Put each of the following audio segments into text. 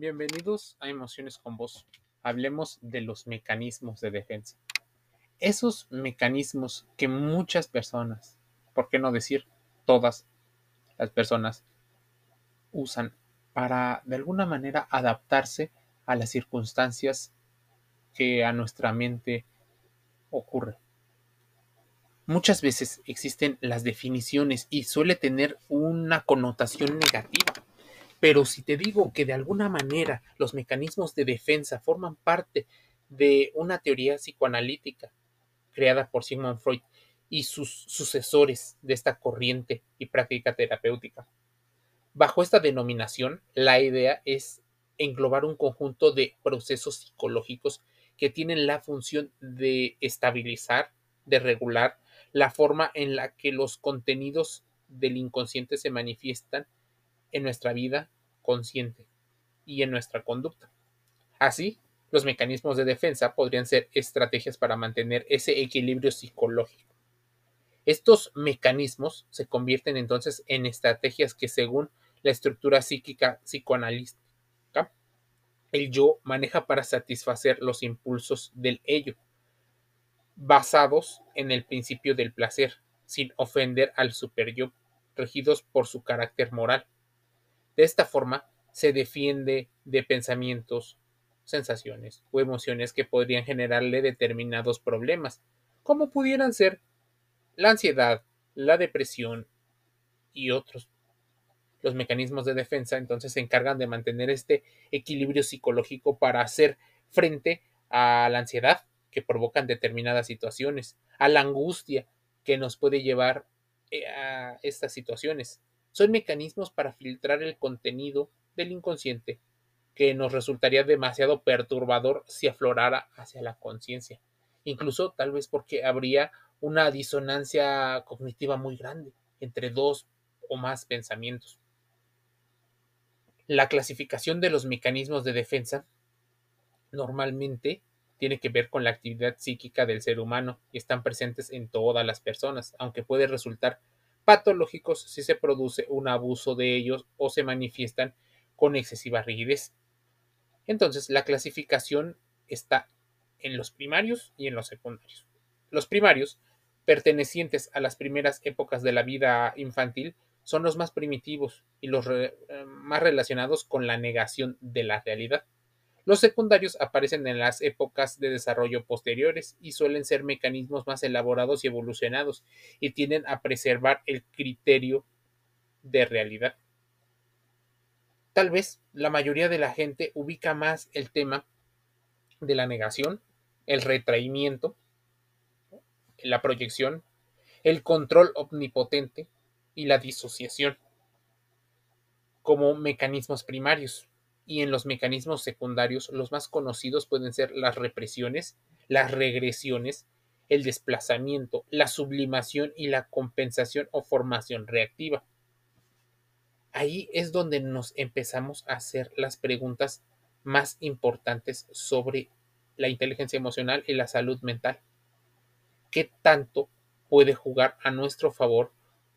Bienvenidos a Emociones con Vos. Hablemos de los mecanismos de defensa. Esos mecanismos que muchas personas, por qué no decir todas las personas, usan para de alguna manera adaptarse a las circunstancias que a nuestra mente ocurren. Muchas veces existen las definiciones y suele tener una connotación negativa pero si te digo que de alguna manera los mecanismos de defensa forman parte de una teoría psicoanalítica creada por Sigmund Freud y sus sucesores de esta corriente y práctica terapéutica. Bajo esta denominación, la idea es englobar un conjunto de procesos psicológicos que tienen la función de estabilizar, de regular la forma en la que los contenidos del inconsciente se manifiestan en nuestra vida consciente y en nuestra conducta. Así, los mecanismos de defensa podrían ser estrategias para mantener ese equilibrio psicológico. Estos mecanismos se convierten entonces en estrategias que según la estructura psíquica psicoanalítica, el yo maneja para satisfacer los impulsos del ello, basados en el principio del placer, sin ofender al superyo, regidos por su carácter moral. De esta forma, se defiende de pensamientos, sensaciones o emociones que podrían generarle determinados problemas, como pudieran ser la ansiedad, la depresión y otros. Los mecanismos de defensa entonces se encargan de mantener este equilibrio psicológico para hacer frente a la ansiedad que provocan determinadas situaciones, a la angustia que nos puede llevar eh, a estas situaciones, son mecanismos para filtrar el contenido del inconsciente que nos resultaría demasiado perturbador si aflorara hacia la conciencia, incluso tal vez porque habría una disonancia cognitiva muy grande entre dos o más pensamientos. La clasificación de los mecanismos de defensa normalmente tiene que ver con la actividad psíquica del ser humano y están presentes en todas las personas, aunque puede resultar patológicos si se produce un abuso de ellos o se manifiestan con excesiva rigidez. Entonces, la clasificación está en los primarios y en los secundarios. Los primarios, pertenecientes a las primeras épocas de la vida infantil, son los más primitivos y los eh, más relacionados con la negación de la realidad. Los secundarios aparecen en las épocas de desarrollo posteriores y suelen ser mecanismos más elaborados y evolucionados y tienden a preservar el criterio de realidad. Tal vez la mayoría de la gente ubica más el tema de la negación, el retraimiento, la proyección, el control omnipotente y la disociación como mecanismos primarios y en los mecanismos secundarios los más conocidos pueden ser las represiones, las regresiones, el desplazamiento, la sublimación y la compensación o formación reactiva. Ahí es donde nos empezamos a hacer las preguntas más importantes sobre la inteligencia emocional y la salud mental. ¿Qué tanto puede jugar a nuestro favor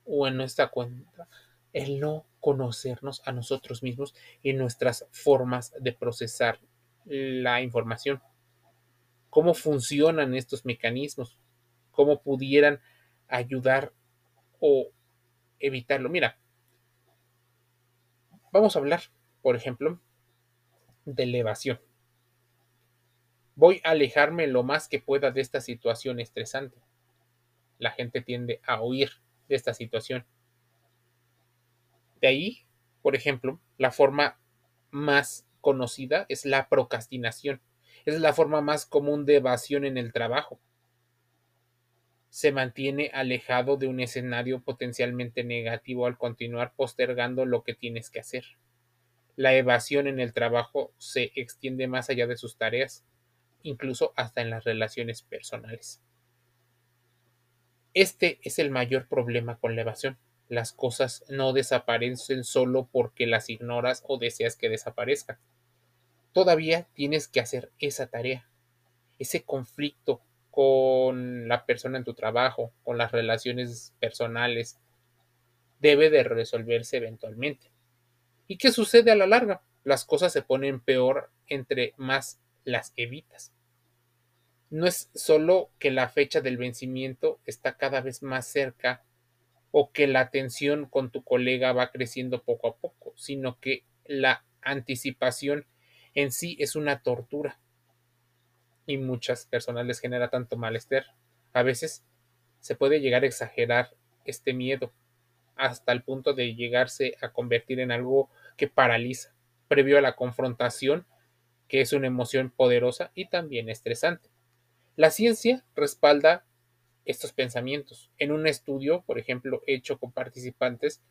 o en nuestra cuenta el no conocernos a nosotros mismos y nuestras formas de procesar la información. ¿Cómo funcionan estos mecanismos? ¿Cómo pudieran ayudar o evitarlo? Mira, vamos a hablar, por ejemplo, de elevación. Voy a alejarme lo más que pueda de esta situación estresante. La gente tiende a huir de esta situación de ahí, por ejemplo, la forma más conocida es la procrastinación. Es la forma más común de evasión en el trabajo. Se mantiene alejado de un escenario potencialmente negativo al continuar postergando lo que tienes que hacer. La evasión en el trabajo se extiende más allá de sus tareas, incluso hasta en las relaciones personales. Este es el mayor problema con la evasión las cosas no desaparecen solo porque las ignoras o deseas que desaparezcan. Todavía tienes que hacer esa tarea, ese conflicto con la persona en tu trabajo, con las relaciones personales, debe de resolverse eventualmente. ¿Y qué sucede a la larga? las cosas se ponen peor entre más las evitas. No es solo que la fecha del vencimiento está cada vez más cerca o que la tensión con tu colega va creciendo poco a poco, sino que la anticipación en sí es una tortura y muchas personas les genera tanto malestar. A veces se puede llegar a exagerar este miedo hasta el punto de llegarse a convertir en algo que paraliza, previo a la confrontación, que es una emoción poderosa y también estresante. La ciencia respalda estos pensamientos. En un estudio, por ejemplo, hecho con participantes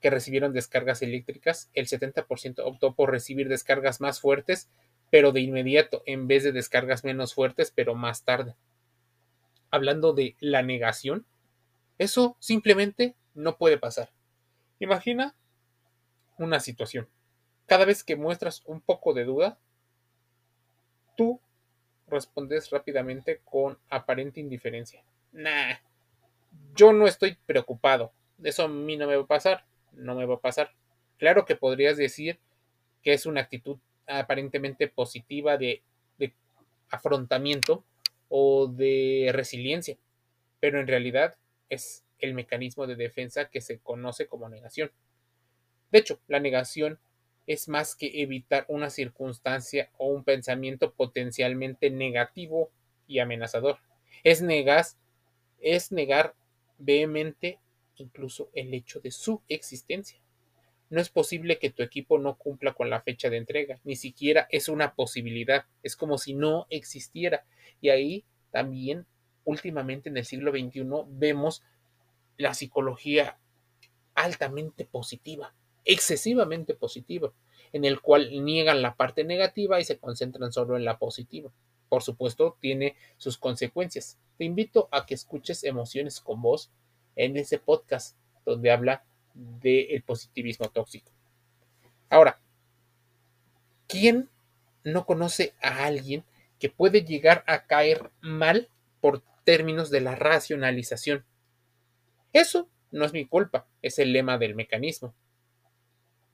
que recibieron descargas eléctricas, el 70% optó por recibir descargas más fuertes, pero de inmediato, en vez de descargas menos fuertes, pero más tarde. Hablando de la negación, eso simplemente no puede pasar. Imagina una situación. Cada vez que muestras un poco de duda, tú respondes rápidamente con aparente indiferencia. Nah, yo no estoy preocupado. Eso a mí no me va a pasar. No me va a pasar. Claro que podrías decir que es una actitud aparentemente positiva de, de afrontamiento o de resiliencia, pero en realidad es el mecanismo de defensa que se conoce como negación. De hecho, la negación es más que evitar una circunstancia o un pensamiento potencialmente negativo y amenazador. Es negar, es negar vehemente incluso el hecho de su existencia. No es posible que tu equipo no cumpla con la fecha de entrega, ni siquiera es una posibilidad, es como si no existiera. Y ahí también, últimamente en el siglo XXI, vemos la psicología altamente positiva, excesivamente positiva, en el cual niegan la parte negativa y se concentran solo en la positiva. Por supuesto, tiene sus consecuencias. Te invito a que escuches Emociones con Voz en ese podcast donde habla del positivismo tóxico. Ahora, ¿quién no conoce a alguien que puede llegar a caer mal por términos de la racionalización? Eso no es mi culpa, es el lema del mecanismo.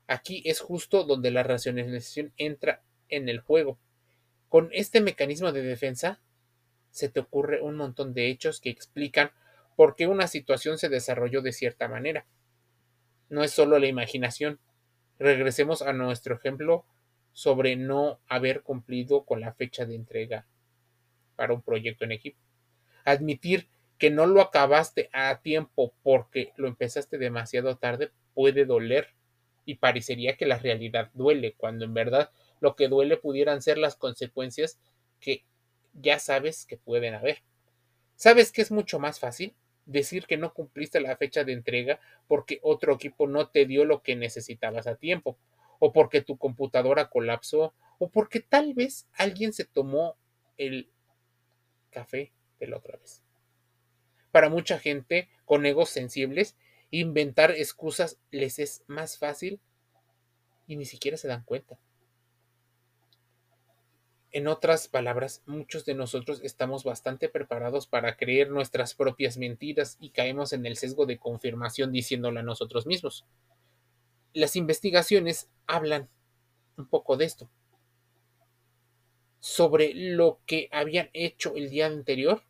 Aquí es justo donde la racionalización entra en el juego. Con este mecanismo de defensa se te ocurre un montón de hechos que explican por qué una situación se desarrolló de cierta manera. No es solo la imaginación. Regresemos a nuestro ejemplo sobre no haber cumplido con la fecha de entrega para un proyecto en equipo. Admitir que no lo acabaste a tiempo porque lo empezaste demasiado tarde puede doler y parecería que la realidad duele, cuando en verdad lo que duele pudieran ser las consecuencias que ya sabes que pueden haber. ¿Sabes que es mucho más fácil? Decir que no cumpliste la fecha de entrega porque otro equipo no te dio lo que necesitabas a tiempo, o porque tu computadora colapsó, o porque tal vez alguien se tomó el café de la otra vez para mucha gente con egos sensibles, inventar excusas les es más fácil y ni siquiera se dan cuenta. En otras palabras, muchos de nosotros estamos bastante preparados para creer nuestras propias mentiras y caemos en el sesgo de confirmación diciéndolo a nosotros mismos. Las investigaciones hablan un poco de esto. Sobre lo que habían hecho el día anterior,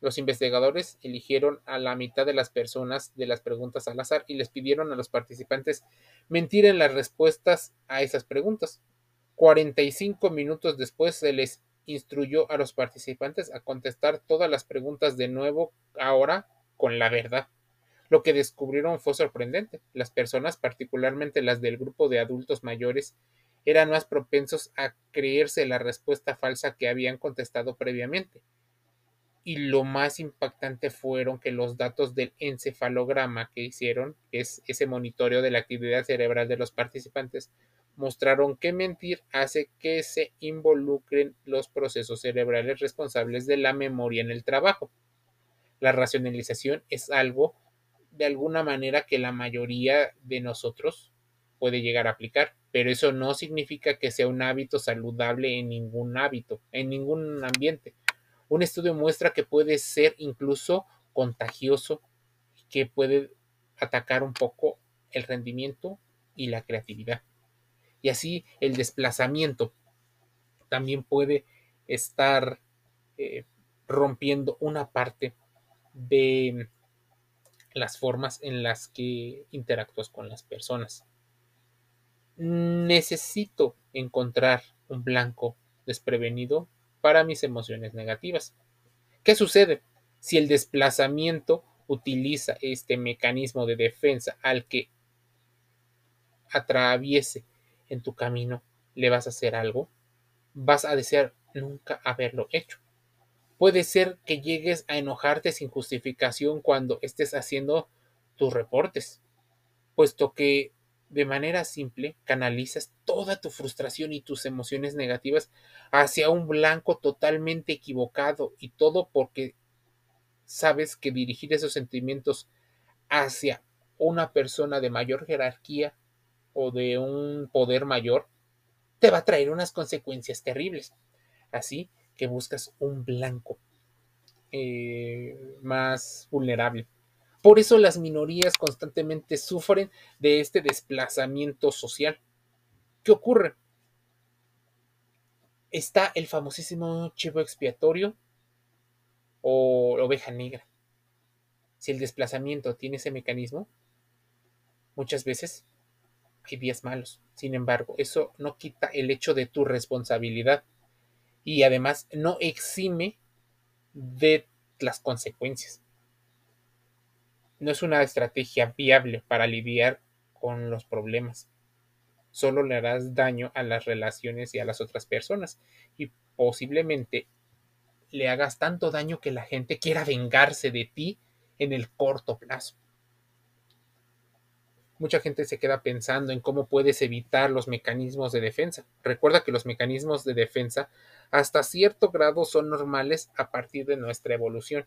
los investigadores eligieron a la mitad de las personas de las preguntas al azar y les pidieron a los participantes mentir en las respuestas a esas preguntas. 45 minutos después se les instruyó a los participantes a contestar todas las preguntas de nuevo, ahora con la verdad. Lo que descubrieron fue sorprendente. Las personas, particularmente las del grupo de adultos mayores, eran más propensos a creerse la respuesta falsa que habían contestado previamente y lo más impactante fueron que los datos del encefalograma que hicieron, que es ese monitoreo de la actividad cerebral de los participantes, mostraron que mentir hace que se involucren los procesos cerebrales responsables de la memoria en el trabajo. La racionalización es algo de alguna manera que la mayoría de nosotros puede llegar a aplicar, pero eso no significa que sea un hábito saludable en ningún hábito, en ningún ambiente. Un estudio muestra que puede ser incluso contagioso, que puede atacar un poco el rendimiento y la creatividad. Y así el desplazamiento también puede estar eh, rompiendo una parte de las formas en las que interactúas con las personas. Necesito encontrar un blanco desprevenido para mis emociones negativas. ¿Qué sucede? Si el desplazamiento utiliza este mecanismo de defensa al que atraviese en tu camino, le vas a hacer algo, vas a desear nunca haberlo hecho. Puede ser que llegues a enojarte sin justificación cuando estés haciendo tus reportes, puesto que de manera simple canalizas toda tu frustración y tus emociones negativas hacia un blanco totalmente equivocado y todo porque sabes que dirigir esos sentimientos hacia una persona de mayor jerarquía de un poder mayor te va a traer unas consecuencias terribles. Así que buscas un blanco eh, más vulnerable. Por eso las minorías constantemente sufren de este desplazamiento social. ¿Qué ocurre? Está el famosísimo chivo expiatorio o oveja negra. Si el desplazamiento tiene ese mecanismo, muchas veces hay días malos. Sin embargo, eso no quita el hecho de tu responsabilidad y además no exime de las consecuencias. No es una estrategia viable para lidiar con los problemas. Solo le harás daño a las relaciones y a las otras personas y posiblemente le hagas tanto daño que la gente quiera vengarse de ti en el corto plazo. Mucha gente se queda pensando en cómo puedes evitar los mecanismos de defensa. Recuerda que los mecanismos de defensa hasta cierto grado son normales a partir de nuestra evolución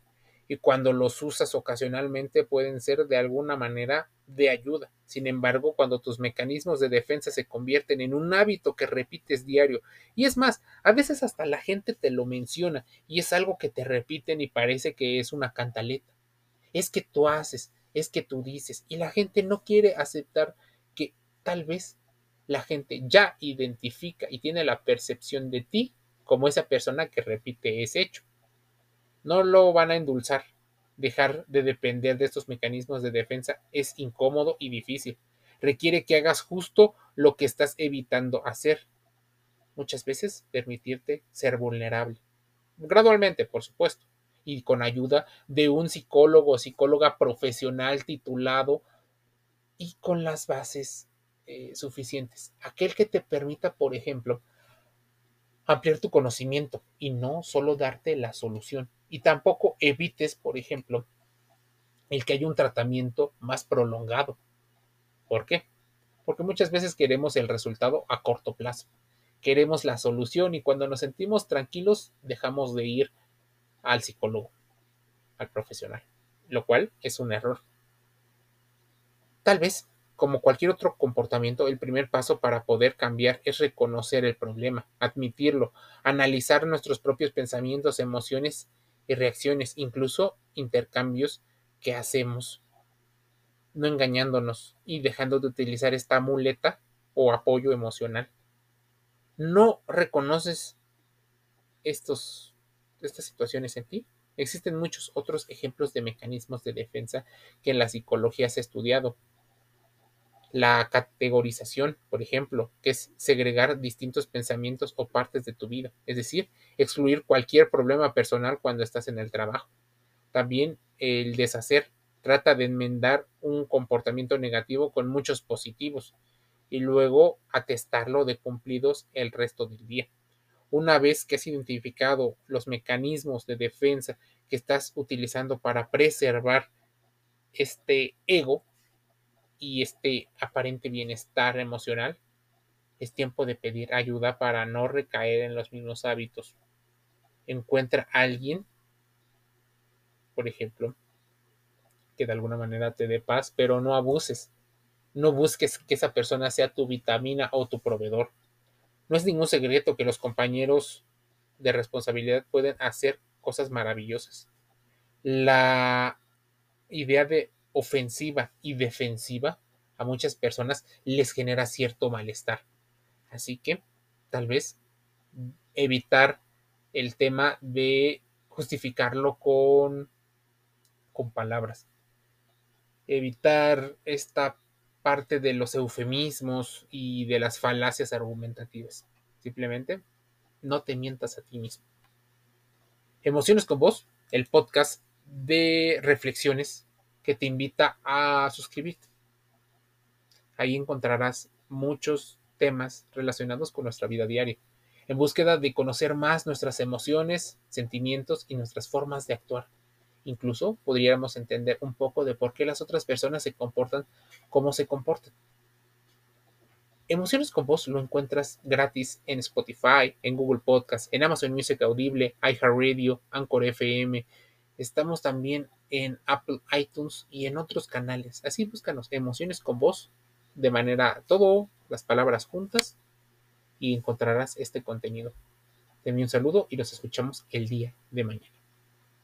y cuando los usas ocasionalmente pueden ser de alguna manera de ayuda. Sin embargo, cuando tus mecanismos de defensa se convierten en un hábito que repites diario, y es más, a veces hasta la gente te lo menciona y es algo que te repiten y parece que es una cantaleta. Es que tú haces, es que tú dices, y la gente no quiere aceptar que tal vez la gente ya identifica y tiene la percepción de ti como esa persona que repite ese hecho. No lo van a endulzar. Dejar de depender de estos mecanismos de defensa es incómodo y difícil. Requiere que hagas justo lo que estás evitando hacer. Muchas veces permitirte ser vulnerable. Gradualmente, por supuesto. Y con ayuda de un psicólogo o psicóloga profesional titulado y con las bases eh, suficientes. Aquel que te permita, por ejemplo, ampliar tu conocimiento y no solo darte la solución. Y tampoco evites, por ejemplo, el que haya un tratamiento más prolongado. ¿Por qué? Porque muchas veces queremos el resultado a corto plazo. Queremos la solución y cuando nos sentimos tranquilos dejamos de ir al psicólogo, al profesional, lo cual es un error. Tal vez, como cualquier otro comportamiento, el primer paso para poder cambiar es reconocer el problema, admitirlo, analizar nuestros propios pensamientos, emociones y reacciones, incluso intercambios que hacemos, no engañándonos y dejando de utilizar esta muleta o apoyo emocional. No reconoces estos, estas situaciones en ti. Existen muchos otros ejemplos de mecanismos de defensa que en la psicología se ha estudiado. La categorización, por ejemplo, que es segregar distintos pensamientos o partes de tu vida, es decir, excluir cualquier problema personal cuando estás en el trabajo. También el deshacer trata de enmendar un comportamiento negativo con muchos positivos y luego atestarlo de cumplidos el resto del día. Una vez que has identificado los mecanismos de defensa que estás utilizando para preservar este ego, y este aparente bienestar emocional, es tiempo de pedir ayuda para no recaer en los mismos hábitos. Encuentra a alguien, por ejemplo, que de alguna manera te dé paz, pero no abuses. No busques que esa persona sea tu vitamina o tu proveedor. No es ningún secreto que los compañeros de responsabilidad pueden hacer cosas maravillosas. La idea de ofensiva y defensiva a muchas personas les genera cierto malestar. Así que tal vez evitar el tema de justificarlo con, con palabras. Evitar esta parte de los eufemismos y de las falacias argumentativas. Simplemente no te mientas a ti mismo. Emociones con vos, el podcast de reflexiones que te invita a suscribirte. Ahí encontrarás muchos temas relacionados con nuestra vida diaria, en búsqueda de conocer más nuestras emociones, sentimientos y nuestras formas de actuar. Incluso podríamos entender un poco de por qué las otras personas se comportan como se comportan. Emociones con Voz lo encuentras gratis en Spotify, en Google Podcast, en Amazon Music Audible, iHeartRadio, Anchor FM. Estamos también en Apple iTunes y en otros canales. Así búscanos Emociones con Voz de manera todo las palabras juntas y encontrarás este contenido. Te un saludo y los escuchamos el día de mañana.